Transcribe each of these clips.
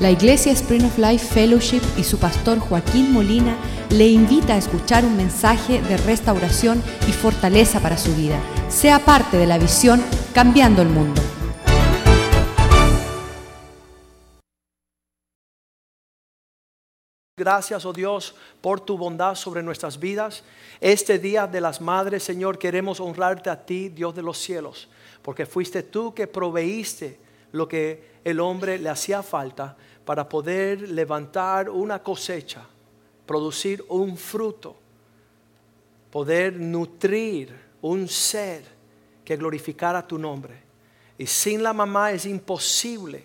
La Iglesia Spring of Life Fellowship y su pastor Joaquín Molina le invita a escuchar un mensaje de restauración y fortaleza para su vida. Sea parte de la visión Cambiando el Mundo. Gracias, oh Dios, por tu bondad sobre nuestras vidas. Este día de las madres, Señor, queremos honrarte a ti, Dios de los cielos, porque fuiste tú que proveíste lo que el hombre le hacía falta para poder levantar una cosecha, producir un fruto, poder nutrir un ser que glorificara tu nombre. Y sin la mamá es imposible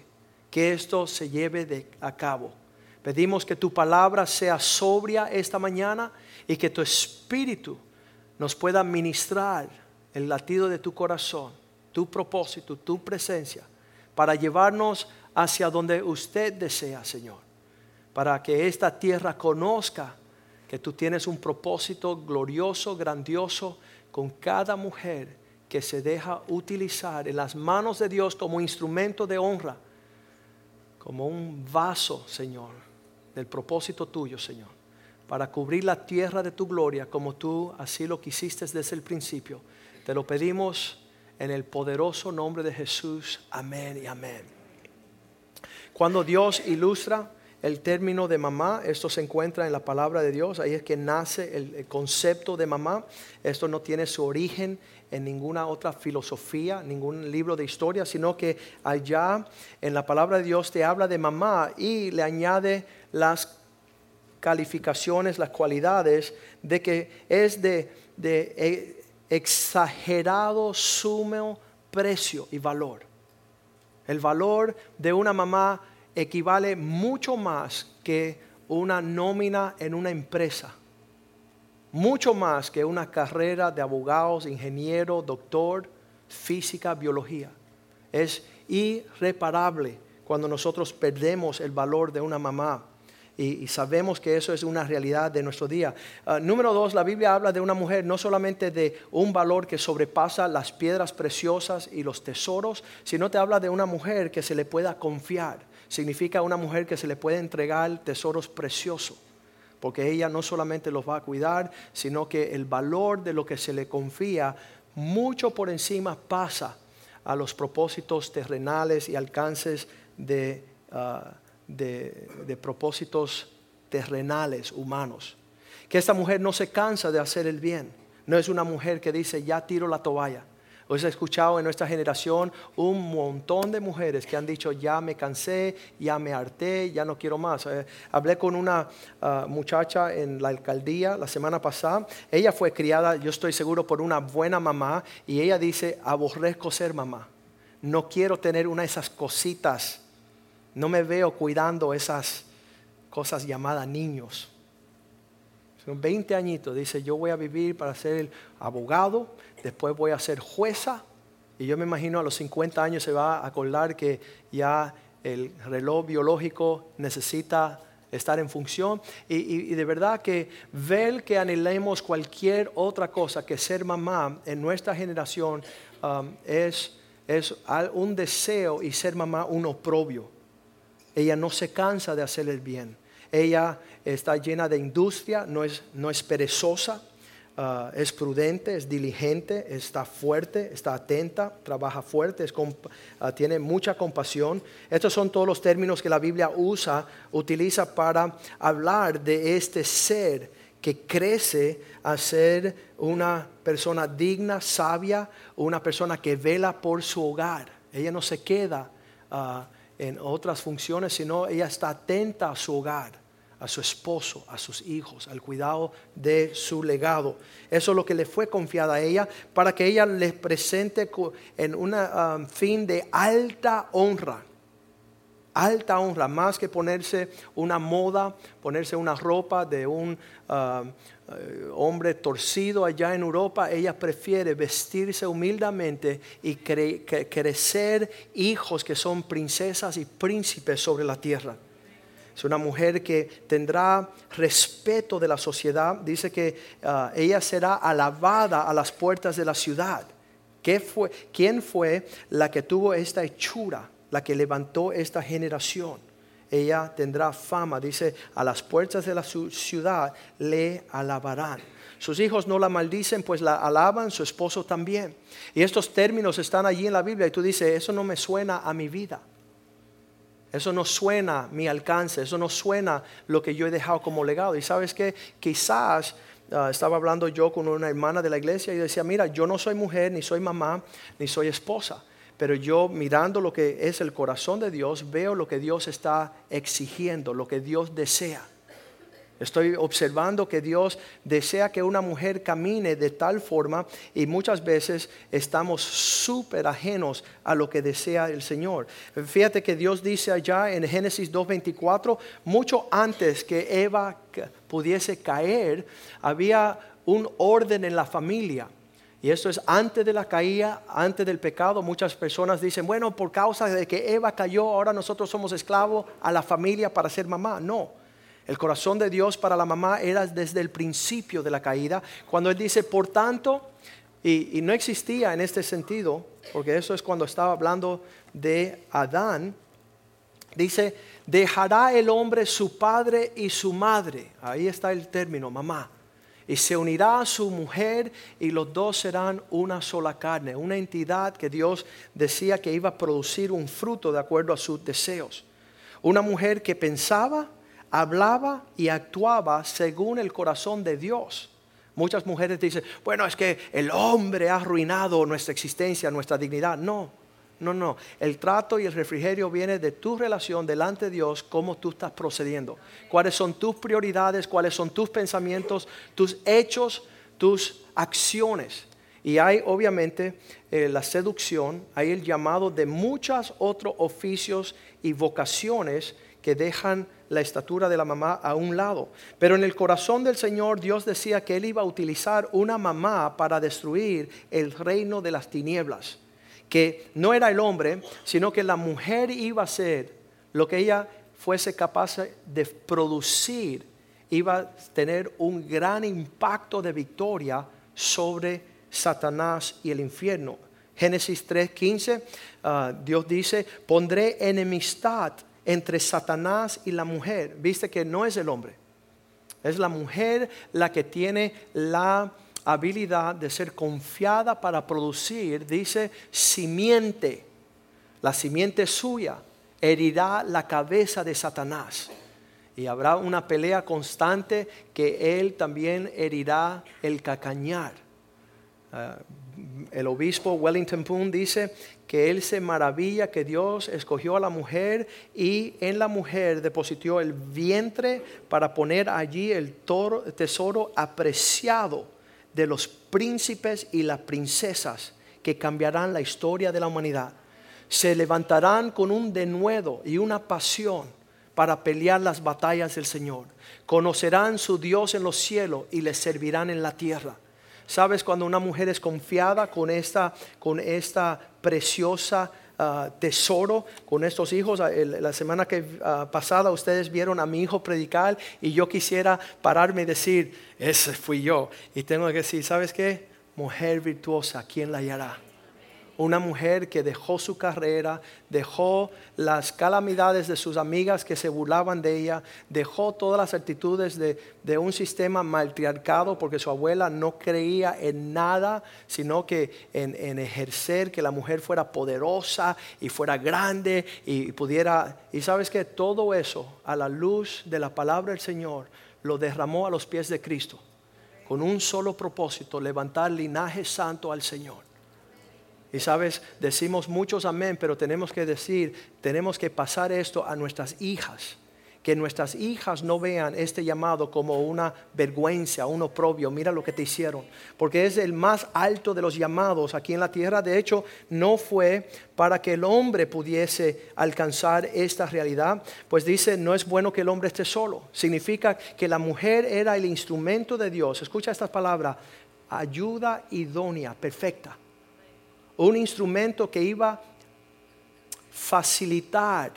que esto se lleve a cabo. Pedimos que tu palabra sea sobria esta mañana y que tu espíritu nos pueda ministrar el latido de tu corazón, tu propósito, tu presencia, para llevarnos hacia donde usted desea, Señor. Para que esta tierra conozca que tú tienes un propósito glorioso, grandioso con cada mujer que se deja utilizar en las manos de Dios como instrumento de honra, como un vaso, Señor, del propósito tuyo, Señor, para cubrir la tierra de tu gloria como tú así lo quisiste desde el principio. Te lo pedimos en el poderoso nombre de Jesús. Amén y amén. Cuando Dios ilustra el término de mamá, esto se encuentra en la palabra de Dios, ahí es que nace el, concepto de mamá. Esto no tiene su origen en ninguna otra filosofía, ningún libro de historia, sino que allá en la palabra de Dios te habla de mamá y le añade las calificaciones, las cualidades de que es de, de e, exagerado sumo precio y valor. El valor de una mamá equivale mucho más que una nómina en una empresa. Mucho más que una carrera de abogados, ingeniero, doctor, física, biología. Es irreparable cuando nosotros perdemos el valor de una mamá y, sabemos que eso es una realidad de nuestro día. Ah, número dos, la Biblia habla de una mujer no solamente de un valor que sobrepasa las piedras preciosas y los tesoros, sino te habla de una mujer que se le pueda confiar. Significa una mujer que se le puede entregar tesoros preciosos porque ella no solamente los va a cuidar, sino que el valor de lo que se le confía mucho por encima pasa a los propósitos terrenales y alcances de ah, de, propósitos terrenales, humanos. Que esta mujer no se cansa de hacer el bien. No es una mujer que dice, ya tiro la toalla. Os he escuchado en nuestra generación un montón de mujeres que han dicho, ya me cansé, ya me harté, ya no quiero más. Eh, hablé con una ah, muchacha en la alcaldía la semana pasada. Ella fue criada, yo estoy seguro, por una buena mamá y ella dice, aborrezco ser mamá. No quiero tener una de esas cositas no me veo cuidando esas cosas llamadas niños. Son 20 añitos, dice, yo voy a vivir para ser abogado, después voy a ser jueza, y yo me imagino a los 50 años se va a acordar que ya el reloj biológico necesita estar en función. Y, de verdad que ver que anhelemos cualquier otra cosa que ser mamá en nuestra generación um, es, es un deseo y ser mamá un oprobio. Ella no se cansa de hacer el bien. Ella está llena de industria, no es, no es perezosa, ah, es prudente, es diligente, está fuerte, está atenta, trabaja fuerte, ah, tiene mucha compasión. Estos son todos los términos que la Biblia usa, utiliza para hablar de este ser que crece a ser una persona digna, sabia, una persona que vela por su hogar. Ella no se queda uh, en otras funciones, sino ella está atenta a su hogar, a su esposo, a sus hijos, al cuidado de su legado. Eso es lo que le fue confiado a ella para que ella les presente en un um, fin de alta honra. Alta honra, más que ponerse una moda, ponerse una ropa de un um, eh, hombre torcido allá en Europa, ella prefiere vestirse humildemente y crecer hijos que son princesas y príncipes sobre la tierra. Es una mujer que tendrá respeto de la sociedad. Dice que ah, ella será alabada a las puertas de la ciudad. ¿Quién fue la que tuvo esta hechura, la que levantó esta generación? ella tendrá fama. Dice, a las puertas de la ciudad le alabarán. Sus hijos no la maldicen, pues la alaban, su esposo también. Y estos términos están allí en la Biblia y tú dices, eso no me suena a mi vida. Eso no suena mi alcance, eso no suena lo que yo he dejado como legado. Y sabes que quizás ah, estaba hablando yo con una hermana de la iglesia y decía, mira, yo no soy mujer, ni soy mamá, ni soy esposa. Pero yo mirando lo que es el corazón de Dios, veo lo que Dios está exigiendo, lo que Dios desea. Estoy observando que Dios desea que una mujer camine de tal forma y muchas veces estamos súper ajenos a lo que desea el Señor. Fíjate que Dios dice allá en Génesis 2.24, mucho antes que Eva pudiese caer, había un orden en la familia. Y esto es antes de la caída, antes del pecado. Muchas personas dicen, bueno, por causa de que Eva cayó, ahora nosotros somos esclavos a la familia para ser mamá. No. El corazón de Dios para la mamá era desde el principio de la caída, cuando Él dice, por tanto, y, no existía en este sentido, porque eso es cuando estaba hablando de Adán, dice, dejará el hombre su padre y su madre, ahí está el término, mamá, y se unirá a su mujer y los dos serán una sola carne, una entidad que Dios decía que iba a producir un fruto de acuerdo a sus deseos. Una mujer que pensaba, hablaba y actuaba según el corazón de Dios. Muchas mujeres dicen, bueno, es que el hombre ha arruinado nuestra existencia, nuestra dignidad. No, no, no. El trato y el refrigerio viene de tu relación delante de Dios, cómo tú estás procediendo. Cuáles son tus prioridades, cuáles son tus pensamientos, tus hechos, tus acciones. Y hay obviamente eh, la seducción, hay el llamado de muchos otros oficios y vocaciones que dejan la estatura de la mamá a un lado. Pero en el corazón del Señor Dios decía que Él iba a utilizar una mamá para destruir el reino de las tinieblas. Que no era el hombre, sino que la mujer iba a ser lo que ella fuese capaz de producir, iba a tener un gran impacto de victoria sobre Satanás y el infierno. Génesis 3:15, ah, Dios dice, pondré enemistad entre Satanás y la mujer. Viste que no es el hombre. Es la mujer la que tiene la habilidad de ser confiada para producir, dice, simiente. La simiente suya herirá la cabeza de Satanás. Y habrá una pelea constante que él también herirá el cacañar. Ah, el obispo Wellington Poon dice que él se maravilla que Dios escogió a la mujer y en la mujer depositó el vientre para poner allí el tesoro apreciado de los príncipes y las princesas que cambiarán la historia de la humanidad. Se levantarán con un denuedo y una pasión para pelear las batallas del Señor. Conocerán su Dios en los cielos y le servirán en la tierra ¿Sabes cuando una mujer es confiada con esta, con esta preciosa ah, tesoro con estos hijos. Ah, la semana que, ah, pasada ustedes vieron a mi hijo predicar y yo quisiera pararme y decir, ese fui yo. Y tengo que decir, ¿sabes qué? Mujer virtuosa, ¿quién la hallará? Una mujer que dejó su carrera, dejó las calamidades de sus amigas que se burlaban de ella, dejó todas las actitudes de, un sistema maltriarcado porque su abuela no creía en nada, sino que en, en, ejercer que la mujer fuera poderosa y fuera grande y pudiera... Y sabes que todo eso a la luz de la palabra del Señor lo derramó a los pies de Cristo con un solo propósito, levantar linaje santo al Señor. Y sabes, decimos muchos amén, pero tenemos que decir, tenemos que pasar esto a nuestras hijas. Que nuestras hijas no vean este llamado como una vergüenza, un oprobio. Mira lo que te hicieron. Porque es el más alto de los llamados aquí en la tierra. De hecho, no fue para que el hombre pudiese alcanzar esta realidad. Pues dice, no es bueno que el hombre esté solo. Significa que la mujer era el instrumento de Dios. Escucha estas palabras. Ayuda idónea, perfecta un instrumento que iba a facilitar,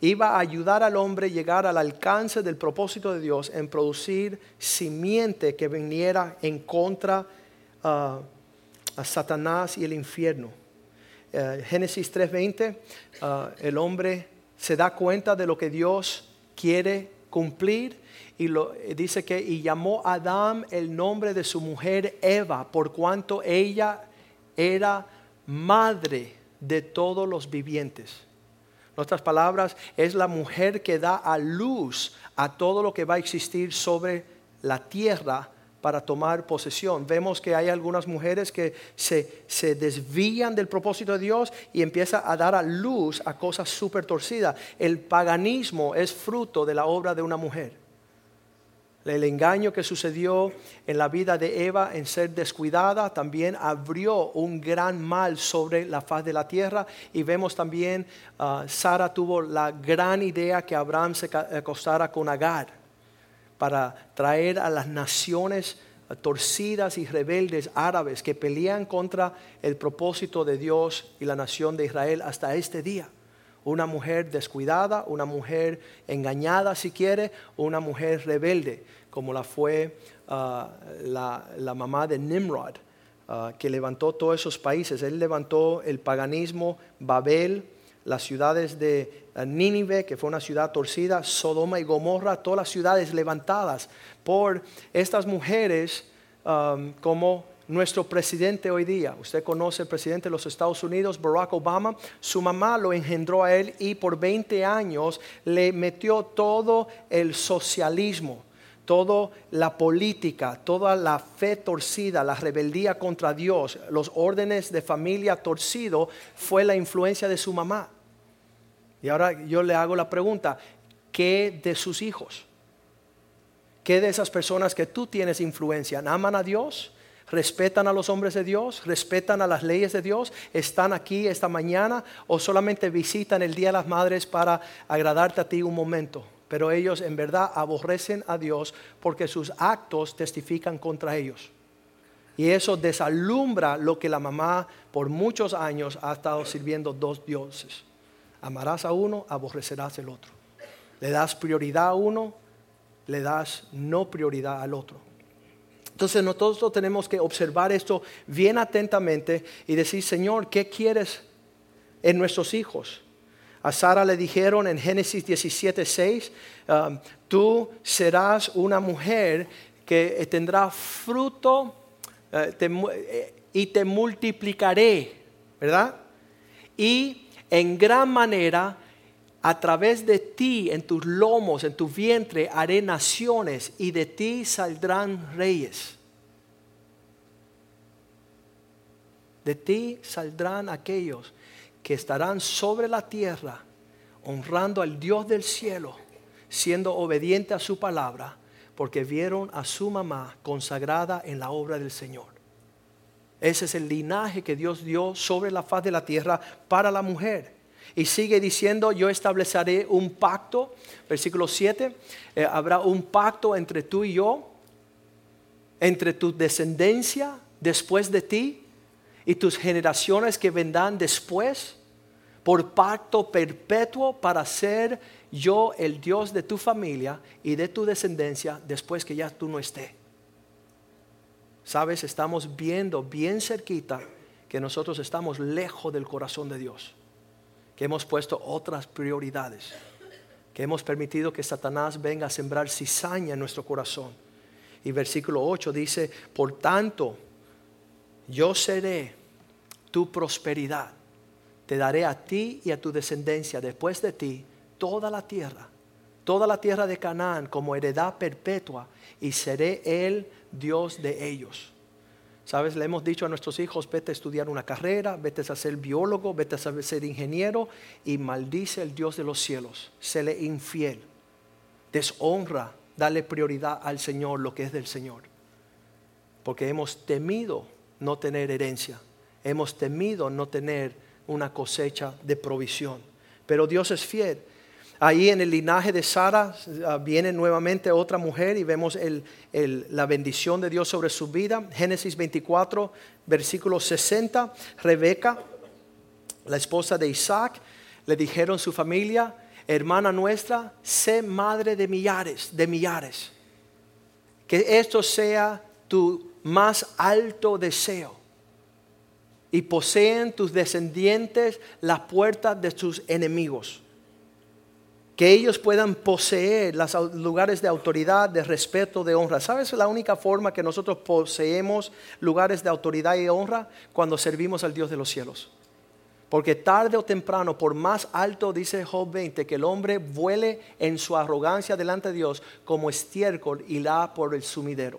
iba a ayudar al hombre a llegar al alcance del propósito de Dios en producir simiente que viniera en contra uh, a Satanás y el infierno. Uh, Génesis 3:20, uh, el hombre se da cuenta de lo que Dios quiere cumplir y lo, dice que y llamó a Adán el nombre de su mujer Eva por cuanto ella era madre de todos los vivientes. En otras palabras, es la mujer que da a luz a todo lo que va a existir sobre la tierra para tomar posesión. Vemos que hay algunas mujeres que se, se desvían del propósito de Dios y empiezan a dar a luz a cosas súper torcidas. El paganismo es fruto de la obra de una mujer. El engaño que sucedió en la vida de Eva en ser descuidada también abrió un gran mal sobre la faz de la tierra. Y vemos también, uh, Sara tuvo la gran idea que Abraham se acostara con Agar para traer a las naciones torcidas y rebeldes árabes que pelean contra el propósito de Dios y la nación de Israel hasta este día una mujer descuidada, una mujer engañada si quiere, una mujer rebelde, como la fue ah, la, mamá de Nimrod, ah, que levantó todos esos países. Él levantó el paganismo, Babel, las ciudades de ah, Nínive, que fue una ciudad torcida, Sodoma y Gomorra, todas las ciudades levantadas por estas mujeres como nuestro presidente hoy día. Usted conoce el presidente de los Estados Unidos, Barack Obama. Su mamá lo engendró a él y por 20 años le metió todo el socialismo toda la política, toda la fe torcida, la rebeldía contra Dios, los órdenes de familia torcido, fue la influencia de su mamá. Y ahora yo le hago la pregunta, ¿qué de sus hijos? ¿Qué de esas personas que tú tienes influencia? ¿Aman a Dios? Respetan a los hombres de Dios, respetan a las leyes de Dios, están aquí esta mañana o solamente visitan el Día de las Madres para agradarte a ti un momento. Pero ellos en verdad aborrecen a Dios porque sus actos testifican contra ellos. Y eso desalumbra lo que la mamá por muchos años ha estado sirviendo dos dioses. Amarás a uno, aborrecerás el otro. Le das prioridad a uno, le das no prioridad al otro. Entonces nosotros tenemos que observar esto bien atentamente y decir, Señor, ¿qué quieres en nuestros hijos? A Sara le dijeron en Génesis 17, 6, um, tú serás una mujer que tendrá fruto eh, eh, y te multiplicaré, ¿verdad? Y en gran manera a través de ti, en tus lomos, en tu vientre, haré naciones y de ti saldrán reyes. De ti saldrán aquellos que estarán sobre la tierra, honrando al Dios del cielo, siendo obediente a su palabra, porque vieron a su mamá consagrada en la obra del Señor. Ese es el linaje que Dios dio sobre la faz de la tierra para la mujer. Y sigue diciendo, yo estableceré un pacto, versículo 7, eh, habrá un pacto entre tú y yo, entre tu descendencia después de ti y tus generaciones que vendrán después, por pacto perpetuo para ser yo el Dios de tu familia y de tu descendencia después que ya tú no estés. Sabes, estamos viendo bien cerquita que nosotros estamos lejos del corazón de Dios hemos puesto otras prioridades, que hemos permitido que Satanás venga a sembrar cizaña en nuestro corazón. Y versículo 8 dice, por tanto, yo seré tu prosperidad, te daré a ti y a tu descendencia después de ti toda la tierra, toda la tierra de Canaán como heredad perpetua, y seré el Dios de ellos. ¿Sabes? Le hemos dicho a nuestros hijos, vete a estudiar una carrera, vete a ser biólogo, vete a ser ingeniero y maldice el Dios de los cielos. Séle infiel. Deshonra, dale prioridad al Señor lo que es del Señor. Porque hemos temido no tener herencia. Hemos temido no tener una cosecha de provisión. Pero Dios es fiel Ahí en el linaje de Sara ah, viene nuevamente otra mujer y vemos la bendición de Dios sobre su vida. Génesis 24, versículo 60. Rebeca, la esposa de Isaac, le dijeron su familia, hermana nuestra, sé madre de millares, de millares. Que esto sea tu más alto deseo. Y poseen tus descendientes las puertas de tus enemigos. Que ellos puedan poseer los lugares de autoridad, de respeto, de honra. ¿Sabes la única forma que nosotros poseemos lugares de autoridad y honra? Cuando servimos al Dios de los cielos. Porque tarde o temprano, por más alto, dice Job 20, que el hombre vuele en su arrogancia delante de Dios como estiércol y la por el sumidero.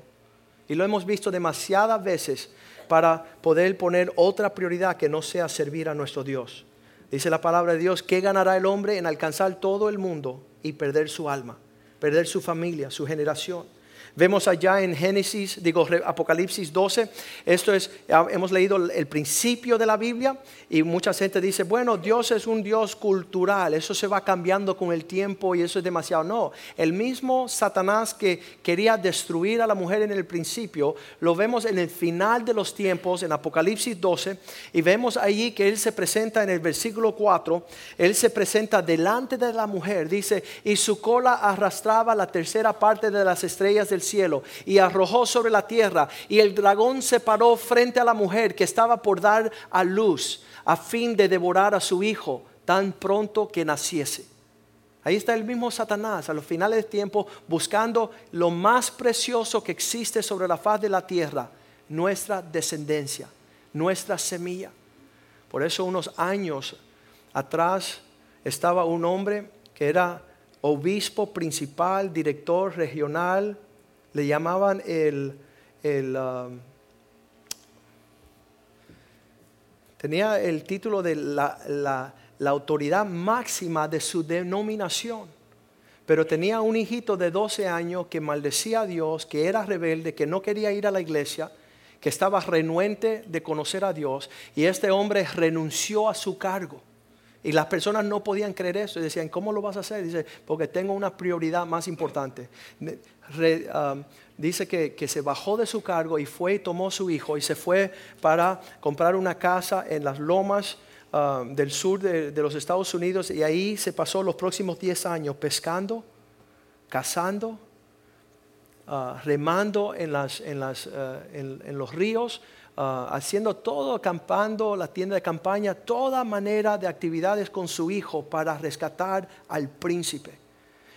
Y lo hemos visto demasiadas veces para poder poner otra prioridad que no sea servir a nuestro Dios. Dice la palabra de Dios, ¿qué ganará el hombre en alcanzar todo el mundo y perder su alma, perder su familia, su generación? Vemos allá en Génesis, digo Apocalipsis 12, esto es, hemos leído el principio de la Biblia y mucha gente dice, bueno, Dios es un Dios cultural, eso se va cambiando con el tiempo y eso es demasiado. No, el mismo Satanás que quería destruir a la mujer en el principio, lo vemos en el final de los tiempos, en Apocalipsis 12, y vemos allí que él se presenta en el versículo 4, él se presenta delante de la mujer, dice, y su cola arrastraba la tercera parte de las estrellas del cielo y arrojó sobre la tierra. Y el dragón se paró frente a la mujer que estaba por dar a luz a fin de devorar a su hijo tan pronto que naciese. Ahí está el mismo Satanás a los finales del tiempo buscando lo más precioso que existe sobre la faz de la tierra, nuestra descendencia, nuestra semilla. Por eso unos años atrás estaba un hombre que era obispo principal, director regional le llamaban el, um, tenía el título de la, la, autoridad máxima de su denominación. Pero tenía un hijito de 12 años que maldecía a Dios, que era rebelde, que no quería ir a la iglesia, que estaba renuente de conocer a Dios. Y este hombre renunció a su cargo. Y las personas no podían creer eso. Y decían, ¿cómo lo vas a hacer? Dice, porque tengo una prioridad más importante. Um, dice que, se bajó de su cargo y fue y tomó su hijo y se fue para comprar una casa en las lomas um, del sur de, los Estados Unidos y ahí se pasó los próximos 10 años pescando, cazando, uh, remando en, las, en, las, uh, en los ríos, Ah, haciendo todo, acampando, la tienda de campaña, toda manera de actividades con su hijo para rescatar al príncipe.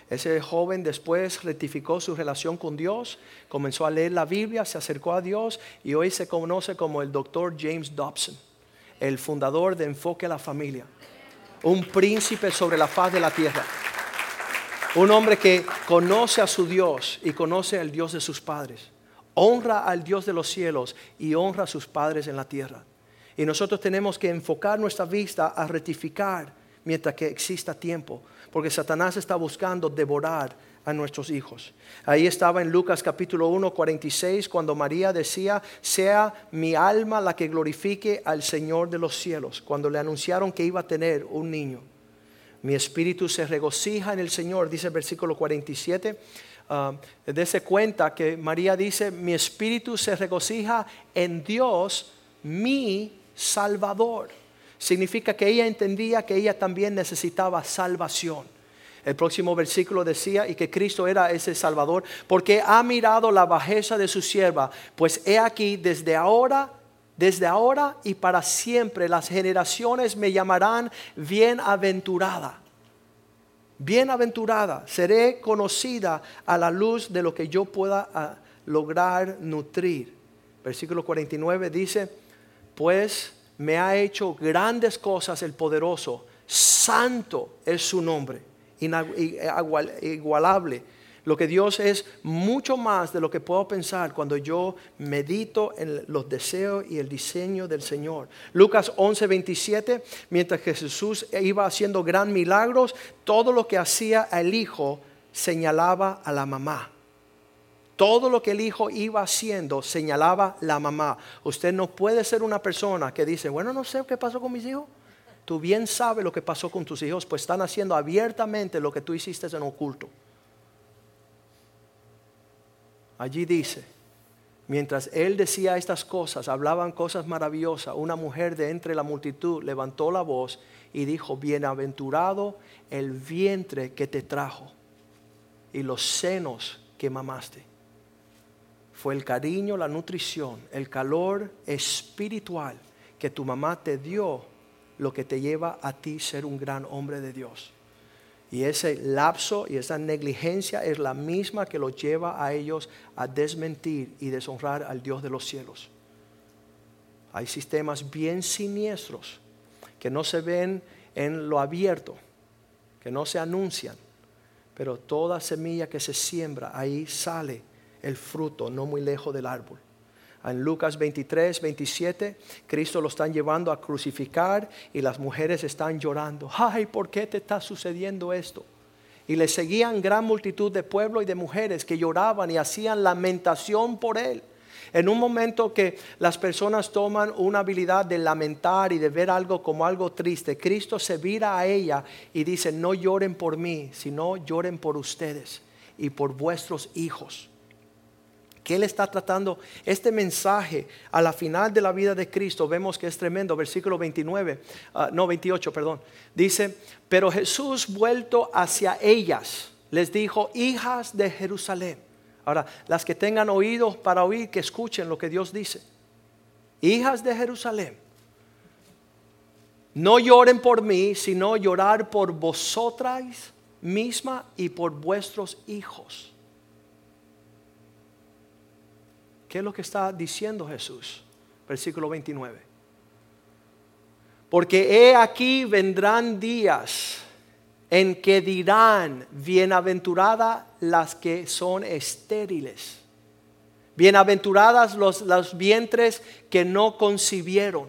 Ese joven después rectificó su relación con Dios, comenzó a leer la Biblia, se acercó a Dios y hoy se conoce como el doctor James Dobson, el fundador de Enfoque a la Familia, un príncipe sobre la faz de la tierra, un hombre que conoce a su Dios y conoce al Dios de sus padres honra al Dios de los cielos y honra a sus padres en la tierra. Y nosotros tenemos que enfocar nuestra vista a rectificar mientras que exista tiempo, porque Satanás está buscando devorar a nuestros hijos. Ahí estaba en Lucas capítulo 1, 46, cuando María decía, sea mi alma la que glorifique al Señor de los cielos, cuando le anunciaron que iba a tener un niño. Mi espíritu se regocija en el Señor, dice el versículo 47 uh, dése cuenta que María dice, mi espíritu se regocija en Dios, mi Salvador. Significa que ella entendía que ella también necesitaba salvación. El próximo versículo decía, y que Cristo era ese Salvador, porque ha mirado la bajeza de su sierva, pues he aquí desde ahora, desde ahora y para siempre las generaciones me llamarán bienaventurada Bienaventurada, seré conocida a la luz de lo que yo pueda ah, lograr nutrir. Versículo 49 dice, pues me ha hecho grandes cosas el poderoso, santo es su nombre, inigualable lo que Dios es mucho más de lo que puedo pensar cuando yo medito en los deseos y el diseño del Señor. Lucas 11, 27, mientras que Jesús iba haciendo gran milagros, todo lo que hacía el Hijo señalaba a la mamá. Todo lo que el hijo iba haciendo señalaba la mamá. Usted no puede ser una persona que dice, bueno, no sé qué pasó con mis hijos. Tú bien sabes lo que pasó con tus hijos, pues están haciendo abiertamente lo que tú hiciste en oculto. Allí dice, mientras él decía estas cosas, hablaban cosas maravillosas, una mujer de entre la multitud levantó la voz y dijo, bienaventurado el vientre que te trajo y los senos que mamaste. Fue el cariño, la nutrición, el calor espiritual que tu mamá te dio lo que te lleva a ti ser un gran hombre de Dios. Y ese lapso y esa negligencia es la misma que los lleva a ellos a desmentir y deshonrar al Dios de los cielos. Hay sistemas bien siniestros que no se ven en lo abierto, que no se anuncian, pero toda semilla que se siembra, ahí sale el fruto, no muy lejos del árbol. En Lucas 23, 27, Cristo lo están llevando a crucificar y las mujeres están llorando. Ay, ¿por qué te está sucediendo esto? Y le seguían gran multitud de pueblo y de mujeres que lloraban y hacían lamentación por él. En un momento que las personas toman una habilidad de lamentar y de ver algo como algo triste, Cristo se vira a ella y dice, no lloren por mí, sino lloren por ustedes y por vuestros hijos que Él está tratando este mensaje a la final de la vida de Cristo. Vemos que es tremendo, versículo 29, ah, no 28, perdón. Dice, pero Jesús vuelto hacia ellas, les dijo, hijas de Jerusalén. Ahora, las que tengan oídos para oír, que escuchen lo que Dios dice. Hijas de Jerusalén, no lloren por mí, sino llorar por vosotras misma y por vuestros hijos. ¿Qué es lo que está diciendo Jesús? Versículo 29. Porque he aquí vendrán días en que dirán, bienaventuradas las que son estériles, bienaventuradas los, los vientres que no concibieron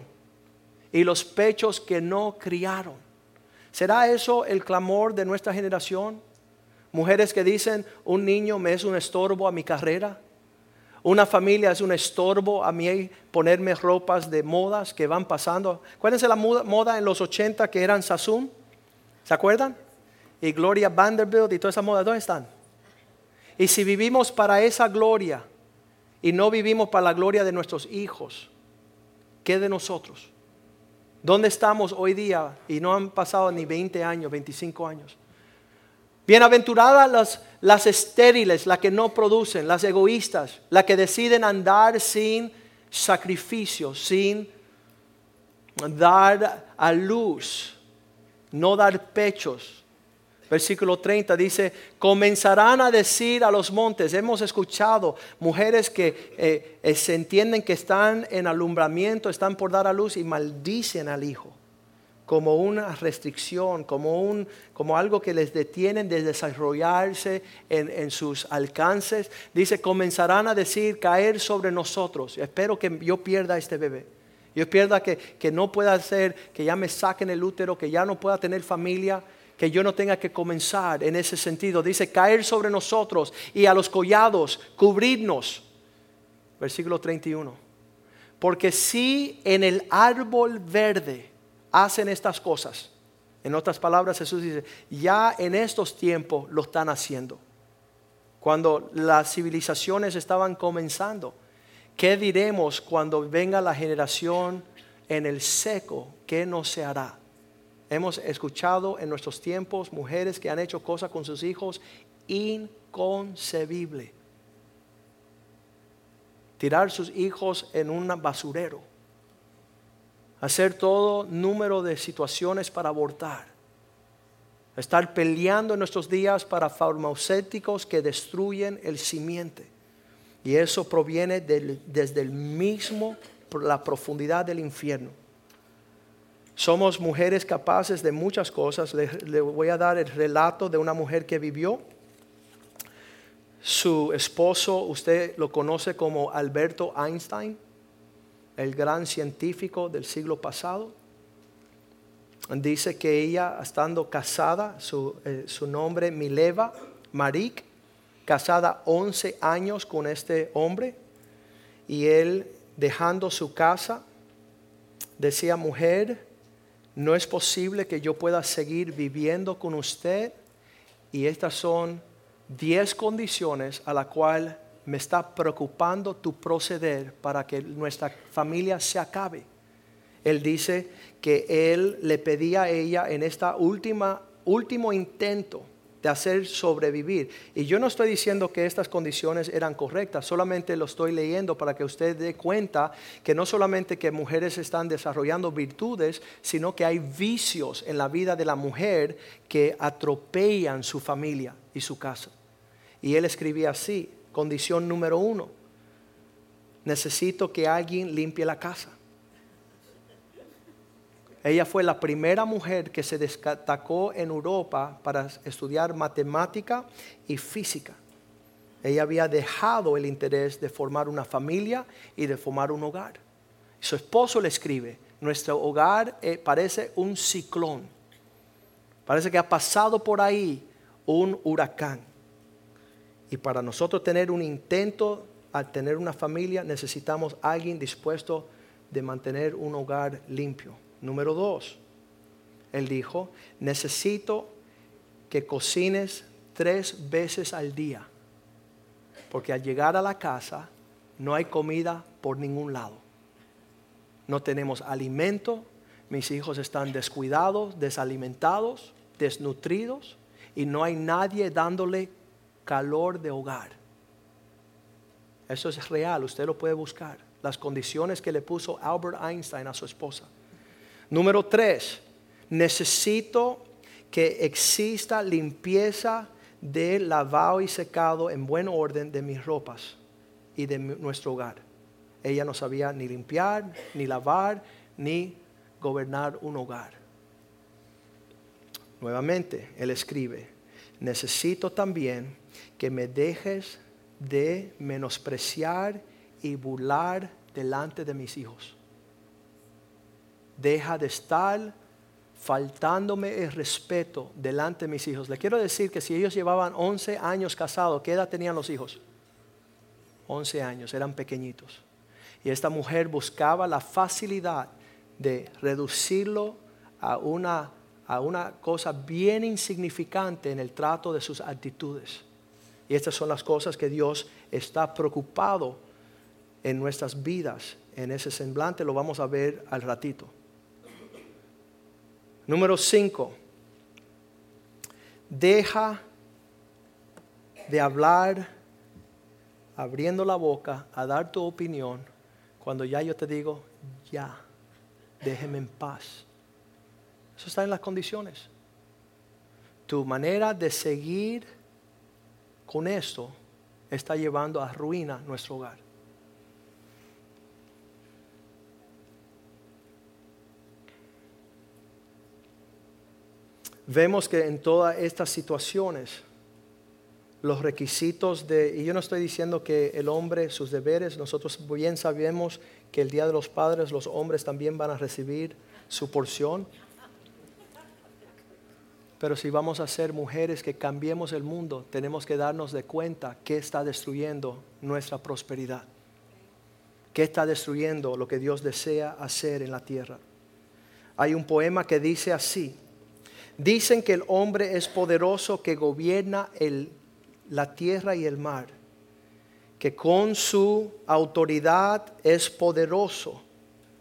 y los pechos que no criaron. ¿Será eso el clamor de nuestra generación? Mujeres que dicen, un niño me es un estorbo a mi carrera. Una familia es un estorbo a mí ponerme ropas de modas que van pasando. Acuérdense la moda en los 80 que eran Sassoon. ¿Se acuerdan? Y Gloria Vanderbilt y toda esa moda. ¿Dónde están? Y si vivimos para esa gloria y no vivimos para la gloria de nuestros hijos, ¿qué de nosotros? ¿Dónde estamos hoy día? Y no han pasado ni 20 años, 25 años. Bienaventuradas las, las estériles, las que no producen, las egoístas, las que deciden andar sin sacrificio, sin dar a luz, no dar pechos. Versículo 30 dice, comenzarán a decir a los montes, hemos escuchado mujeres que eh, eh, se entienden que están en alumbramiento, están por dar a luz y maldicen al hijo como una restricción, como, un, como algo que les detiene de desarrollarse en, sus alcances. Dice, comenzarán a decir, caer sobre nosotros. Espero que yo pierda este bebé. Yo pierda que, que no pueda hacer, que ya me saquen el útero, que ya no pueda tener familia, que yo no tenga que comenzar en ese sentido. Dice, caer sobre nosotros y a los collados, cubrirnos. Versículo 31. Porque si en el árbol verde, hacen estas cosas. En otras palabras, Jesús dice, ya en estos tiempos lo están haciendo. Cuando las civilizaciones estaban comenzando, ¿qué diremos cuando venga la generación en el seco? ¿Qué no se hará? Hemos escuchado en nuestros tiempos mujeres que han hecho cosas con sus hijos inconcebible. Tirar sus hijos en un basurero hacer todo número de situaciones para abortar, estar peleando en nuestros días para farmacéuticos que destruyen el simiente. Y eso proviene desde el mismo, la profundidad del infierno. Somos mujeres capaces de muchas cosas. Le, le voy a dar el relato de una mujer que vivió. Su esposo, usted lo conoce como Alberto Einstein el gran científico del siglo pasado. Dice que ella, estando casada, su, eh, nombre Mileva Marik, casada 11 años con este hombre, y él dejando su casa, decía, mujer, no es posible que yo pueda seguir viviendo con usted, y estas son 10 condiciones a la cual me está preocupando tu proceder para que nuestra familia se acabe. Él dice que él le pedía a ella en esta última último intento de hacer sobrevivir. Y yo no estoy diciendo que estas condiciones eran correctas, solamente lo estoy leyendo para que usted dé cuenta que no solamente que mujeres están desarrollando virtudes, sino que hay vicios en la vida de la mujer que atropellan su familia y su casa. Y él escribía así, condición número uno, necesito que alguien limpie la casa. Ella fue la primera mujer que se destacó en Europa para estudiar matemática y física. Ella había dejado el interés de formar una familia y de formar un hogar. Su esposo le escribe, nuestro hogar eh, parece un ciclón. Parece que ha pasado por ahí un huracán. Y para nosotros tener un intento al tener una familia necesitamos alguien dispuesto de mantener un hogar limpio. Número dos, él dijo, necesito que cocines tres veces al día, porque al llegar a la casa no hay comida por ningún lado. No tenemos alimento, mis hijos están descuidados, desalimentados, desnutridos y no hay nadie dándole calor de hogar. Eso es real, usted lo puede buscar. Las condiciones que le puso Albert Einstein a su esposa. Número tres, necesito que exista limpieza de lavado y secado en buen orden de mis ropas y de nuestro hogar. Ella no sabía ni limpiar, ni lavar, ni gobernar un hogar. Nuevamente, él escribe, necesito también que me dejes de menospreciar y burlar delante de mis hijos deja de estar faltándome el respeto delante de mis hijos. Le quiero decir que si ellos llevaban 11 años casados, ¿qué edad tenían los hijos? 11 años, eran pequeñitos. Y esta mujer buscaba la facilidad de reducirlo a una, a una cosa bien insignificante en el trato de sus actitudes. Y estas son las cosas que Dios está preocupado en nuestras vidas. En ese semblante lo vamos a ver al ratito. Número 5. Deja de hablar abriendo la boca a dar tu opinión cuando ya yo te digo, ya, déjeme en paz. Eso está en las condiciones. Tu manera de seguir con esto está llevando a ruina nuestro hogar. vemos que en todas estas situaciones los requisitos de, y yo no estoy diciendo que el hombre, sus deberes, nosotros bien sabemos que el Día de los Padres los hombres también van a recibir su porción, pero si vamos a ser mujeres que cambiemos el mundo, tenemos que darnos de cuenta que está destruyendo nuestra prosperidad, que está destruyendo lo que Dios desea hacer en la tierra. Hay un poema que dice así, Dicen que el hombre es poderoso que gobierna la tierra y el mar, que con su autoridad es poderoso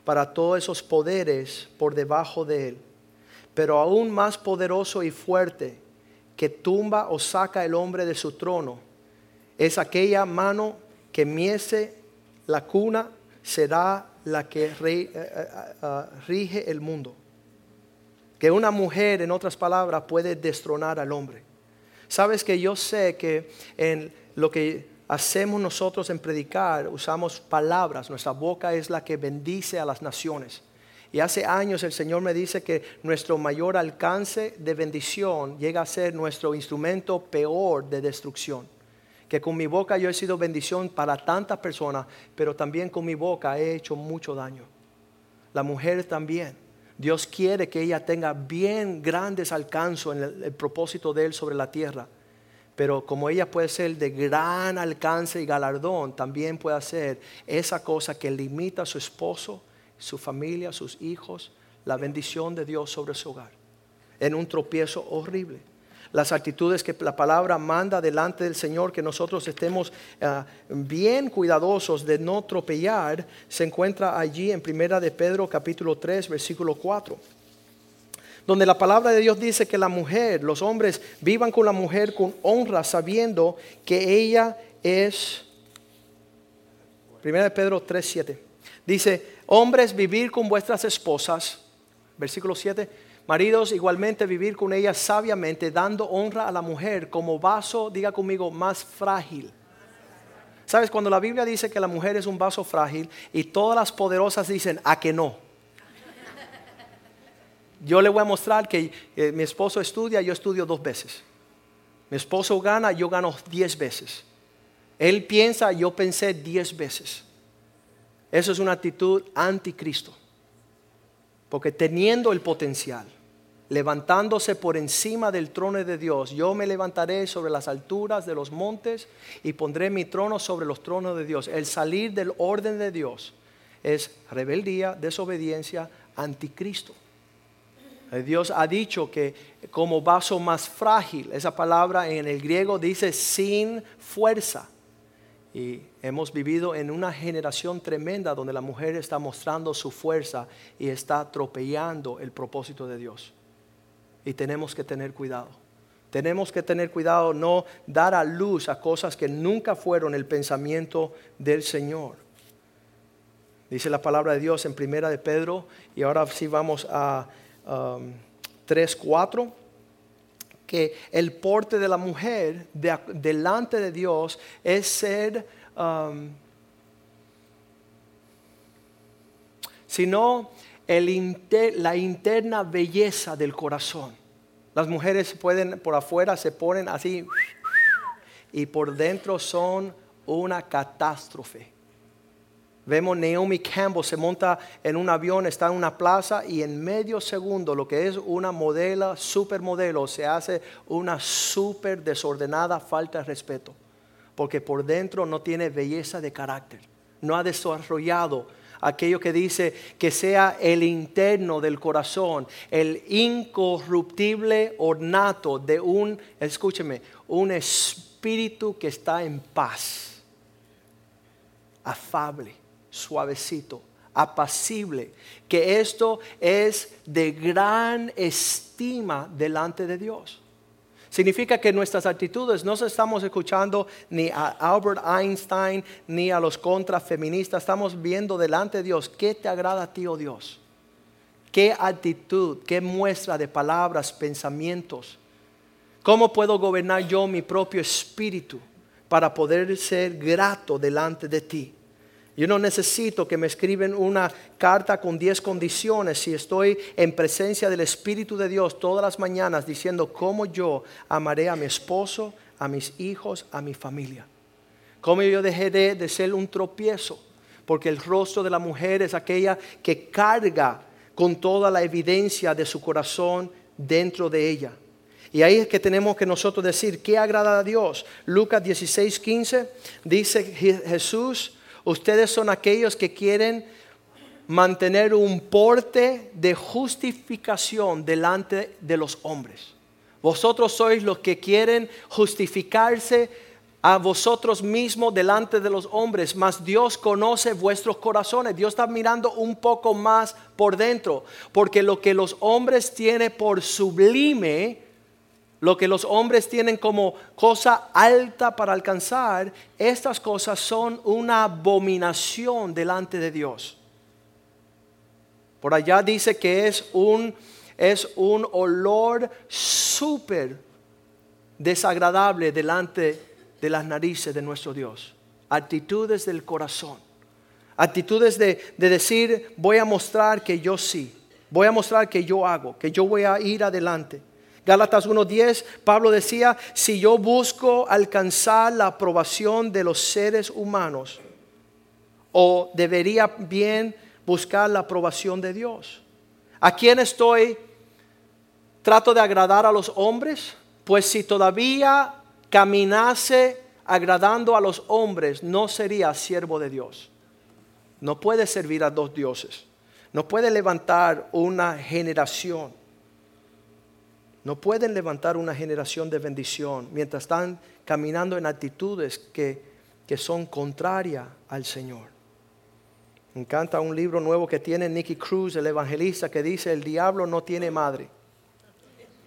para todos esos poderes por debajo de él, pero aún más poderoso y fuerte que tumba o saca el hombre de su trono, es aquella mano que miese la cuna, será la que eh, eh, eh, rige el mundo que una mujer, en otras palabras, puede destronar al hombre. Sabes que yo sé que en lo que hacemos nosotros en predicar, usamos palabras, nuestra boca es la que bendice a las naciones. Y hace años el Señor me dice que nuestro mayor alcance de bendición llega a ser nuestro instrumento peor de destrucción. Que con mi boca yo he sido bendición para tantas personas, pero también con mi boca he hecho mucho daño. La mujer también. Dios quiere que ella tenga bien grandes alcances en el, propósito de Él sobre la tierra. Pero como ella puede ser de gran alcance y galardón, también puede hacer esa cosa que limita a su esposo, su familia, sus hijos, la bendición de Dios sobre su hogar. En un tropiezo horrible las actitudes que la palabra manda delante del Señor, que nosotros estemos ah, bien cuidadosos de no tropellar, se encuentra allí en Primera de Pedro capítulo 3, versículo 4. donde la palabra de Dios dice que la mujer, los hombres vivan con la mujer con honra, sabiendo que ella es... 1 Pedro 3:7. Dice, hombres, vivir con vuestras esposas, versículo 7, maridos igualmente vivir con ellas sabiamente, dando honra a la mujer como vaso, diga conmigo, más frágil. ¿Sabes? Cuando la Biblia dice que la mujer es un vaso frágil y todas las poderosas dicen, a que no. Yo le voy a mostrar que eh, mi esposo estudia, yo estudio dos veces. Mi esposo gana, yo gano diez veces. Él piensa, yo pensé diez veces. Eso es una actitud anticristo. Porque teniendo el potencial, levantándose por encima del trono de Dios, yo me levantaré sobre las alturas de los montes y pondré mi trono sobre los tronos de Dios. El salir del orden de Dios es rebeldía, desobediencia, anticristo. Eh, Dios ha dicho que como vaso más frágil, esa palabra en el griego dice sin fuerza. Y hemos vivido en una generación tremenda donde la mujer está mostrando su fuerza y está atropellando el propósito de Dios. Y tenemos que tener cuidado. Tenemos que tener cuidado, no dar a luz a cosas que nunca fueron el pensamiento del Señor. Dice la palabra de Dios en primera de Pedro y ahora sí vamos a 3, um, 4, que el porte de la mujer delante de Dios es ser, um, sino el la interna belleza del corazón. Las mujeres pueden, por afuera se ponen así y por dentro son una catástrofe. Vemos Naomi Campbell se monta en un avión, está en una plaza y en medio segundo lo que es una modelo, supermodelo, se hace una super desordenada falta de respeto. Porque por dentro no tiene belleza de carácter. No ha desarrollado aquello que dice que sea el interno del corazón, el incorruptible ornato de un, escúcheme, un espíritu que está en paz, afable suavecito, apacible, que esto es de gran estima delante de Dios. Significa que nuestras actitudes no estamos escuchando ni a Albert Einstein ni a los contrafeministas, estamos viendo delante de Dios qué te agrada a ti, oh Dios. ¿Qué actitud, qué muestra de palabras, pensamientos? ¿Cómo puedo gobernar yo mi propio espíritu para poder ser grato delante de ti? Yo no necesito que me escriben una carta con 10 condiciones si estoy en presencia del Espíritu de Dios todas las mañanas diciendo cómo yo amaré a mi esposo, a mis hijos, a mi familia. Cómo yo dejaré de ser un tropiezo, porque el rostro de la mujer es aquella que carga con toda la evidencia de su corazón dentro de ella. Y ahí es que tenemos que nosotros decir, ¿qué agrada a Dios? Lucas 16, 15 dice Jesús, Ustedes son aquellos que quieren mantener un porte de justificación delante de los hombres. Vosotros sois los que quieren justificarse a vosotros mismos delante de los hombres, mas Dios conoce vuestros corazones. Dios está mirando un poco más por dentro, porque lo que los hombres tienen por sublime, lo que los hombres tienen como cosa alta para alcanzar, estas cosas son una abominación delante de Dios. Por allá dice que es un, es un olor súper desagradable delante de las narices de nuestro Dios. Actitudes del corazón. Actitudes de, de decir, voy a mostrar que yo sí. Voy a mostrar que yo hago, que yo voy a ir adelante. Gálatas 1.10, Pablo decía, si yo busco alcanzar la aprobación de los seres humanos, o debería bien buscar la aprobación de Dios. ¿A quién estoy? ¿Trato de agradar a los hombres? Pues si todavía caminase agradando a los hombres, no sería siervo de Dios. No puede servir a dos dioses. No puede levantar una generación. No pueden levantar una generación de bendición mientras están caminando en actitudes que, son contrarias al Señor. Me encanta un libro nuevo que tiene Nicky Cruz, el evangelista, que dice, el diablo no tiene madre.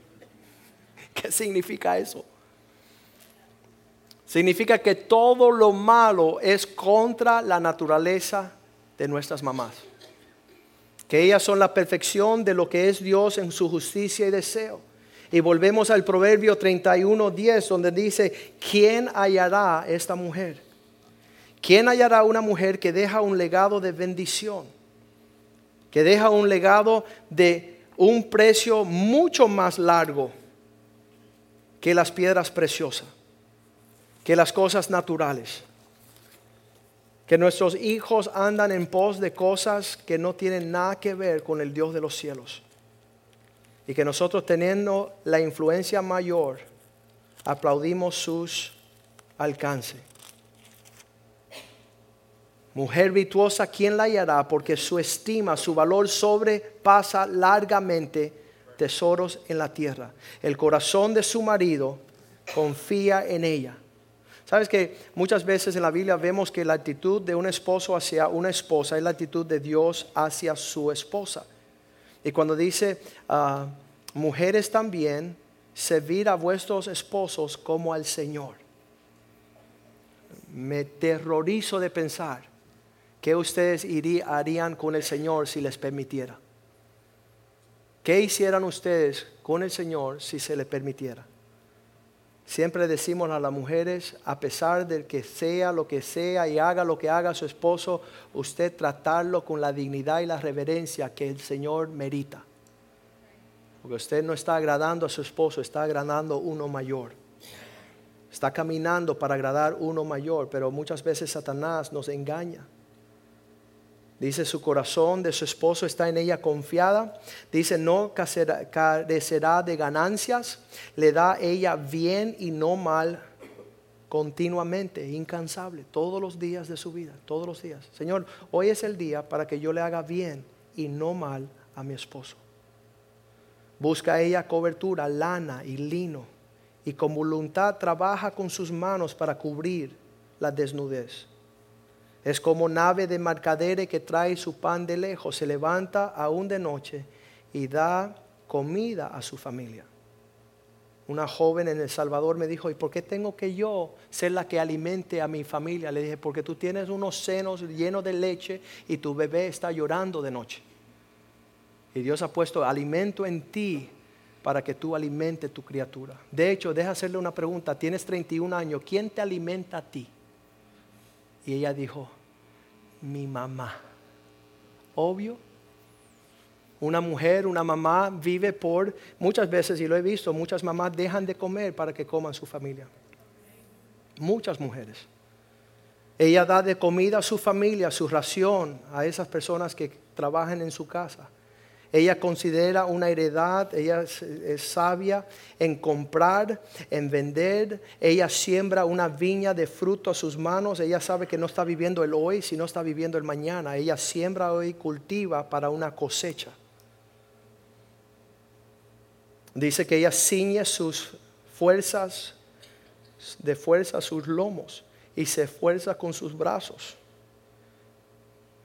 ¿Qué significa eso? Significa que todo lo malo es contra la naturaleza de nuestras mamás. Que ellas son la perfección de lo que es Dios en su justicia y deseo. Y volvemos al Proverbio 31.10 donde dice, ¿quién hallará esta mujer? ¿Quién hallará una mujer que deja un legado de bendición? Que deja un legado de un precio mucho más largo que las piedras preciosas, que las cosas naturales. Que nuestros hijos andan en pos de cosas que no tienen nada que ver con el Dios de los cielos. Y que nosotros teniendo la influencia mayor, aplaudimos sus alcances. Mujer virtuosa, ¿quién la hallará? Porque su estima, su valor sobrepasa largamente tesoros en la tierra. El corazón de su marido confía en ella. Sabes que muchas veces en la Biblia vemos que la actitud de un esposo hacia una esposa es la actitud de Dios hacia su esposa. Y cuando dice, ah, mujeres también, servir a vuestros esposos como al Señor. Me terrorizo de pensar que ustedes harían con el Señor si les permitiera. ¿Qué hicieran ustedes con el Señor si se les permitiera? Siempre decimos a las mujeres, a pesar de que sea lo que sea y haga lo que haga su esposo, usted tratarlo con la dignidad y la reverencia que el Señor merita. Porque usted no está agradando a su esposo, está agradando uno mayor. Está caminando para agradar uno mayor, pero muchas veces Satanás nos engaña. Dice su corazón de su esposo está en ella confiada. Dice no carecerá de ganancias. Le da ella bien y no mal continuamente, incansable, todos los días de su vida, todos los días. Señor, hoy es el día para que yo le haga bien y no mal a mi esposo. Busca ella cobertura, lana y lino, y con voluntad trabaja con sus manos para cubrir la desnudez. Es como nave de mercadere que trae su pan de lejos, se levanta aún de noche y da comida a su familia. Una joven en El Salvador me dijo, ¿y por qué tengo que yo ser la que alimente a mi familia? Le dije, porque tú tienes unos senos llenos de leche y tu bebé está llorando de noche. Y Dios ha puesto alimento en ti para que tú alimentes tu criatura. De hecho, deja hacerle una pregunta. Tienes 31 años. ¿Quién te alimenta a ti? Y ella dijo, mi mamá. Obvio. Una mujer, una mamá vive por, muchas veces, y lo he visto, muchas mamás dejan de comer para que coman su familia. Muchas mujeres. Ella da de comida a su familia, su ración, a esas personas que trabajan en su casa. Ella considera una heredad, ella es, sabia en comprar, en vender. Ella siembra una viña de fruto a sus manos. Ella sabe que no está viviendo el hoy, sino está viviendo el mañana. Ella siembra hoy, cultiva para una cosecha. Dice que ella ciñe sus fuerzas, de fuerza sus lomos y se esfuerza con sus brazos.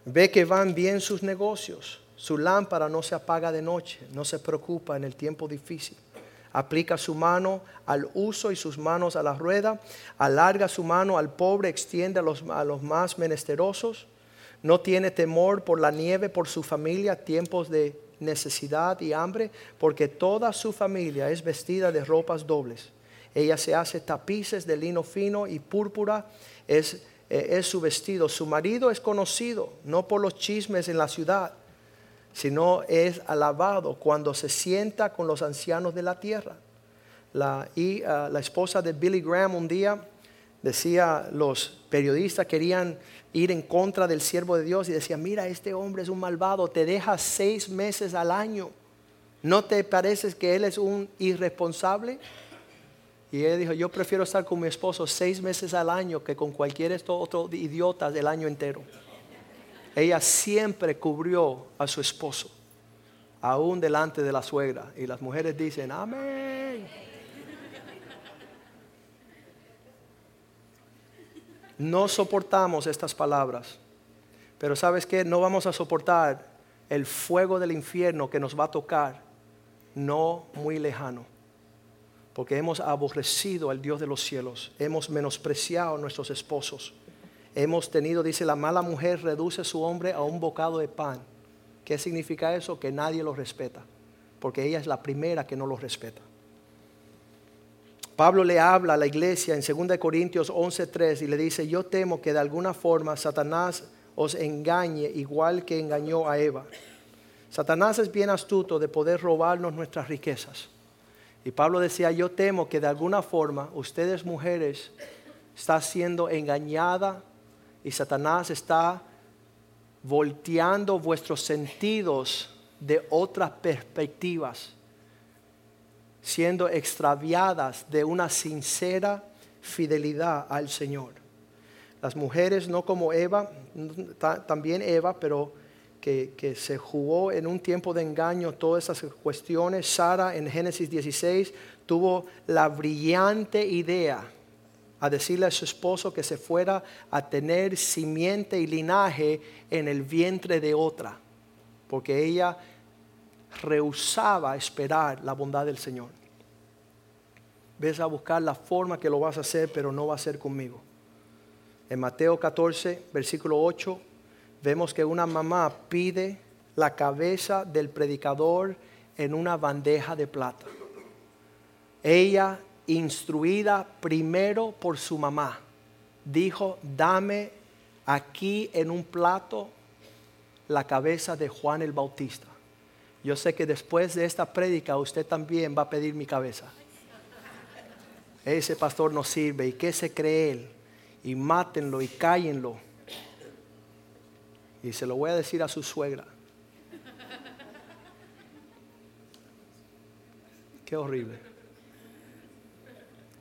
Ve que van bien sus negocios su lámpara no se apaga de noche, no se preocupa en el tiempo difícil. Aplica su mano al uso y sus manos a la rueda. Alarga su mano al pobre, extiende a los, a los más menesterosos. No tiene temor por la nieve, por su familia, tiempos de necesidad y hambre, porque toda su familia es vestida de ropas dobles. Ella se hace tapices de lino fino y púrpura es, eh, es su vestido. Su marido es conocido, no por los chismes en la ciudad sino es alabado cuando se sienta con los ancianos de la tierra. La, y, ah, la esposa de Billy Graham un día decía, los periodistas querían ir en contra del siervo de Dios y decía, mira, este hombre es un malvado, te deja seis meses al año. ¿No te parece que él es un irresponsable? Y él dijo, yo prefiero estar con mi esposo seis meses al año que con cualquier otro idiota del año entero ella siempre cubrió a su esposo, aún delante de la suegra. Y las mujeres dicen, amén. No soportamos estas palabras, pero sabes que no vamos a soportar el fuego del infierno que nos va a tocar, no muy lejano. porque hemos aborrecido al Dios de los cielos, hemos menospreciado a nuestros esposos, hemos tenido, dice, la mala mujer reduce su hombre a un bocado de pan. ¿Qué significa eso? Que nadie lo respeta, porque ella es la primera que no lo respeta. Pablo le habla a la iglesia en 2 Corintios 11:3 y le dice, yo temo que de alguna forma Satanás os engañe igual que engañó a Eva. Satanás es bien astuto de poder robarnos nuestras riquezas. Y Pablo decía, yo temo que de alguna forma ustedes mujeres están siendo engañada y Satanás está volteando vuestros sentidos de otras perspectivas, siendo extraviadas de una sincera fidelidad al Señor. Las mujeres, no como Eva, también Eva, pero que, se jugó en un tiempo de engaño todas esas cuestiones. Sara en Génesis 16 tuvo la brillante idea a decirle a su esposo que se fuera a tener simiente y linaje en el vientre de otra, porque ella rehusaba esperar la bondad del Señor. Ves a buscar la forma que lo vas a hacer, pero no va a ser conmigo. En Mateo 14, versículo 8, vemos que una mamá pide la cabeza del predicador en una bandeja de plata. Ella, instruida primero por su mamá, dijo, dame aquí en un plato la cabeza de Juan el Bautista. Yo sé que después de esta prédica usted también va a pedir mi cabeza. Ese pastor no sirve. ¿Y qué se cree él? Y mátenlo y cállenlo y se lo voy a decir a su suegra. Qué horrible.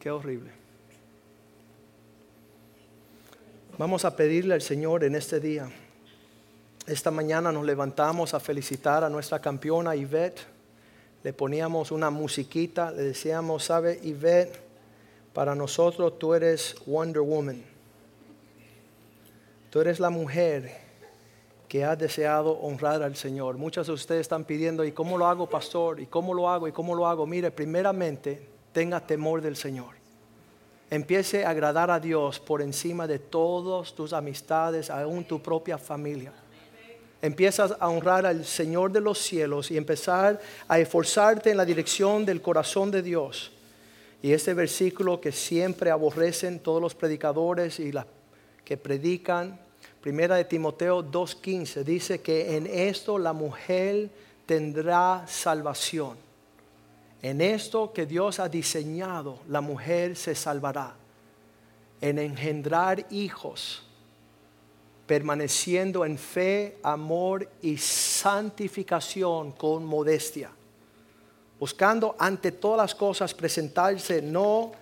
Qué horrible. Vamos a pedirle al Señor en este día. Esta mañana nos levantamos a felicitar a nuestra campeona Yvette. Le poníamos una musiquita, le decíamos, sabe Yvette, para nosotros tú eres Wonder Woman. Tú eres la mujer que ha deseado honrar al Señor. Muchos de ustedes están pidiendo, ¿y cómo lo hago, pastor? ¿Y cómo lo hago? ¿Y cómo lo hago? Mire, primeramente, tenga temor del Señor. Empiece a agradar a Dios por encima de todas tus amistades, aún tu propia familia. Empiezas a honrar al Señor de los cielos y empezar a esforzarte en la dirección del corazón de Dios. Y este versículo que siempre aborrecen todos los predicadores y las que predican, Primera de Timoteo 2.15 dice que en esto la mujer tendrá salvación. En esto que Dios ha diseñado, la mujer se salvará. En engendrar hijos, permaneciendo en fe, amor y santificación con modestia. Buscando ante todas las cosas presentarse no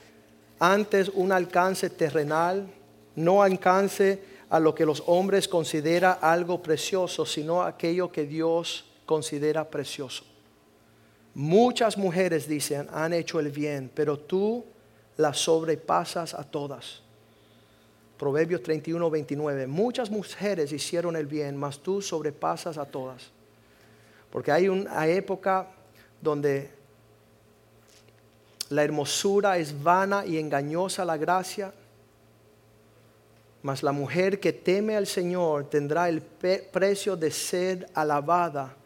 antes un alcance terrenal, no alcance a lo que los hombres consideran algo precioso, sino aquello que Dios considera precioso. Muchas mujeres dicen, han hecho el bien, pero tú las sobrepasas a todas. Proverbios 31, 29. Muchas mujeres hicieron el bien, mas tú sobrepasas a todas. Porque hay una época donde la hermosura es vana y engañosa la gracia, mas la mujer que teme al Señor tendrá el precio de ser alabada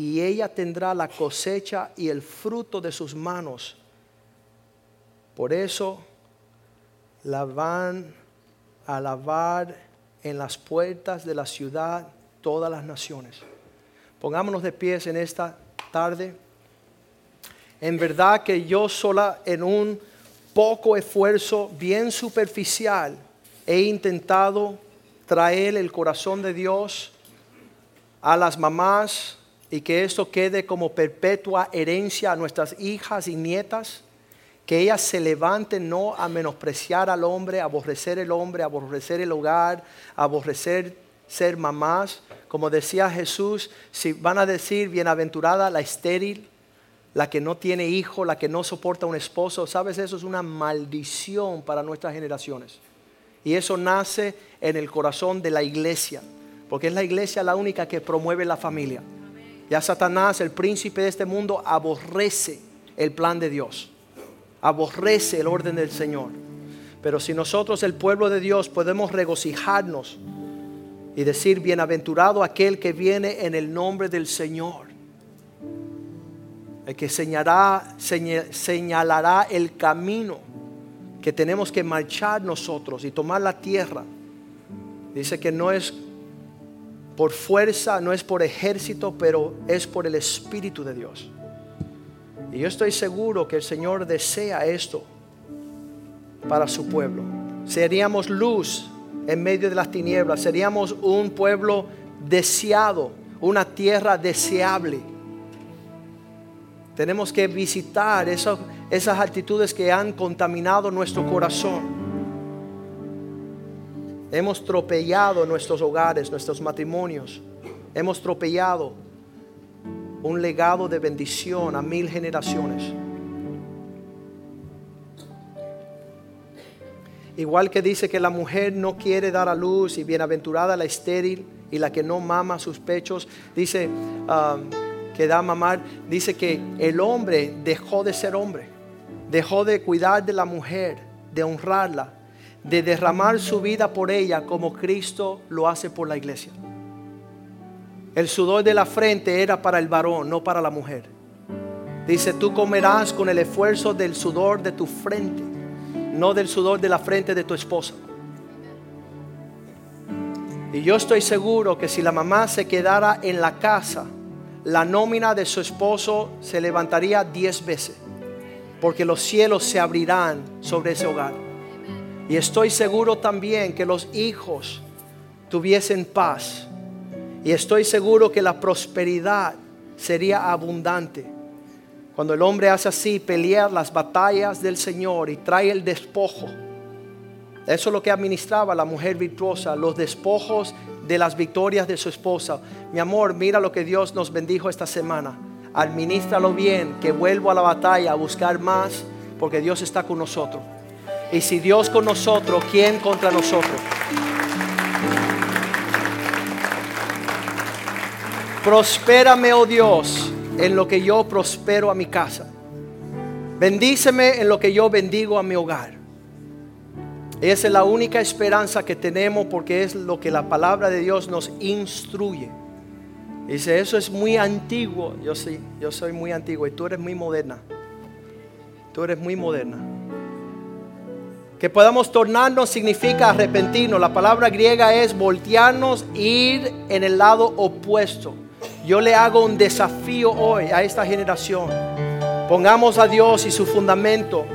y ella tendrá la cosecha y el fruto de sus manos. Por eso la van a alabar en las puertas de la ciudad todas las naciones. Pongámonos de pies en esta tarde. En verdad que yo sola en un poco esfuerzo bien superficial, he intentado traer el corazón de Dios a las mamás y que esto quede como perpetua herencia a nuestras hijas y nietas, que ellas se levanten no a menospreciar al hombre, aborrecer el hombre, aborrecer el hogar, aborrecer ser mamás. Como decía Jesús, si van a decir bienaventurada la estéril, la que no tiene hijo, la que no soporta un esposo, sabes, eso es una maldición para nuestras generaciones. Y eso nace en el corazón de la iglesia, porque es la iglesia la única que promueve la familia. Ya Satanás, el príncipe de este mundo, aborrece el plan de Dios. aborrece el orden del Señor. Pero si nosotros, el pueblo de Dios, podemos regocijarnos y decir, bienaventurado aquel que viene en el nombre del Señor, el que señalará, señalará el camino que tenemos que marchar nosotros y tomar la tierra. Dice que no es por fuerza, no es por ejército, pero es por el Espíritu de Dios. Y yo estoy seguro que el Señor desea esto para su pueblo. Seríamos luz en medio de las tinieblas, seríamos un pueblo deseado, una tierra deseable. Tenemos que visitar esas, esas actitudes que han contaminado nuestro corazón. Hemos tropellado nuestros hogares, nuestros matrimonios. Hemos tropellado un legado de bendición a mil generaciones. Igual que dice que la mujer no quiere dar a luz y bienaventurada la estéril y la que no mama sus pechos, dice um, que da a mamar, dice que el hombre dejó de ser hombre, dejó de cuidar de la mujer, de honrarla, de derramar su vida por ella como Cristo lo hace por la iglesia. El sudor de la frente era para el varón, no para la mujer. Dice, tú comerás con el esfuerzo del sudor de tu frente, no del sudor de la frente de tu esposa. Y yo estoy seguro que si la mamá se quedara en la casa, la nómina de su esposo se levantaría diez veces, porque los cielos se abrirán sobre ese hogar. Y estoy seguro también que los hijos tuviesen paz y estoy seguro que la prosperidad sería abundante. Cuando el hombre hace así, pelear las batallas del Señor y trae el despojo. Eso es lo que administraba la mujer virtuosa, los despojos de las victorias de su esposa. Mi amor, mira lo que Dios nos bendijo esta semana. Administralo bien, que vuelvo a la batalla a buscar más, porque Dios está con nosotros. Y si Dios con nosotros, ¿quién contra nosotros? Prospérame, oh Dios, en lo que yo prospero a mi casa. Bendíceme en lo que yo bendigo a mi hogar. Esa es la única esperanza que tenemos porque es lo que la palabra de Dios nos instruye. Dice, eso es muy antiguo. Yo sí, yo soy muy antiguo y tú eres muy moderna. Tú eres muy moderna. Que podamos tornarnos significa arrepentirnos. La palabra griega es voltearnos, ir en el lado opuesto. Yo le hago un desafío hoy a esta generación. Pongamos a Dios y su fundamento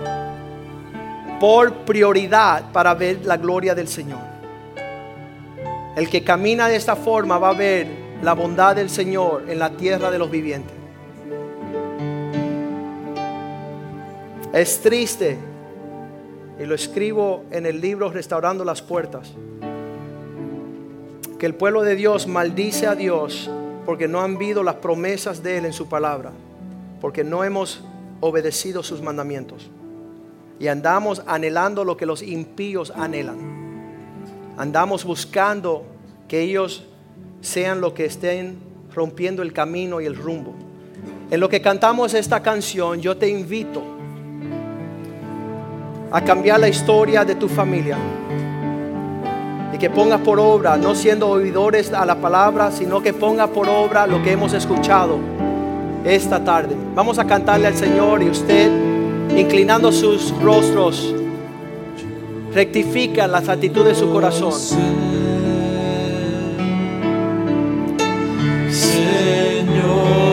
por prioridad para ver la gloria del Señor. El que camina de esta forma va a ver la bondad del Señor en la tierra de los vivientes. Es triste, y lo escribo en el libro Restaurando las Puertas, que el pueblo de Dios maldice a Dios porque no han visto las promesas de Él en su palabra, porque no hemos obedecido sus mandamientos. Y andamos anhelando lo que los impíos anhelan. Andamos buscando que ellos sean lo que estén rompiendo el camino y el rumbo. En lo que cantamos esta canción, yo te invito a cambiar la historia de tu familia. Y que pongas por obra, no siendo oidores a la palabra, sino que ponga por obra lo que hemos escuchado esta tarde. Vamos a cantarle al Señor y usted, inclinando sus rostros, rectifica las actitudes de su corazón. Señor.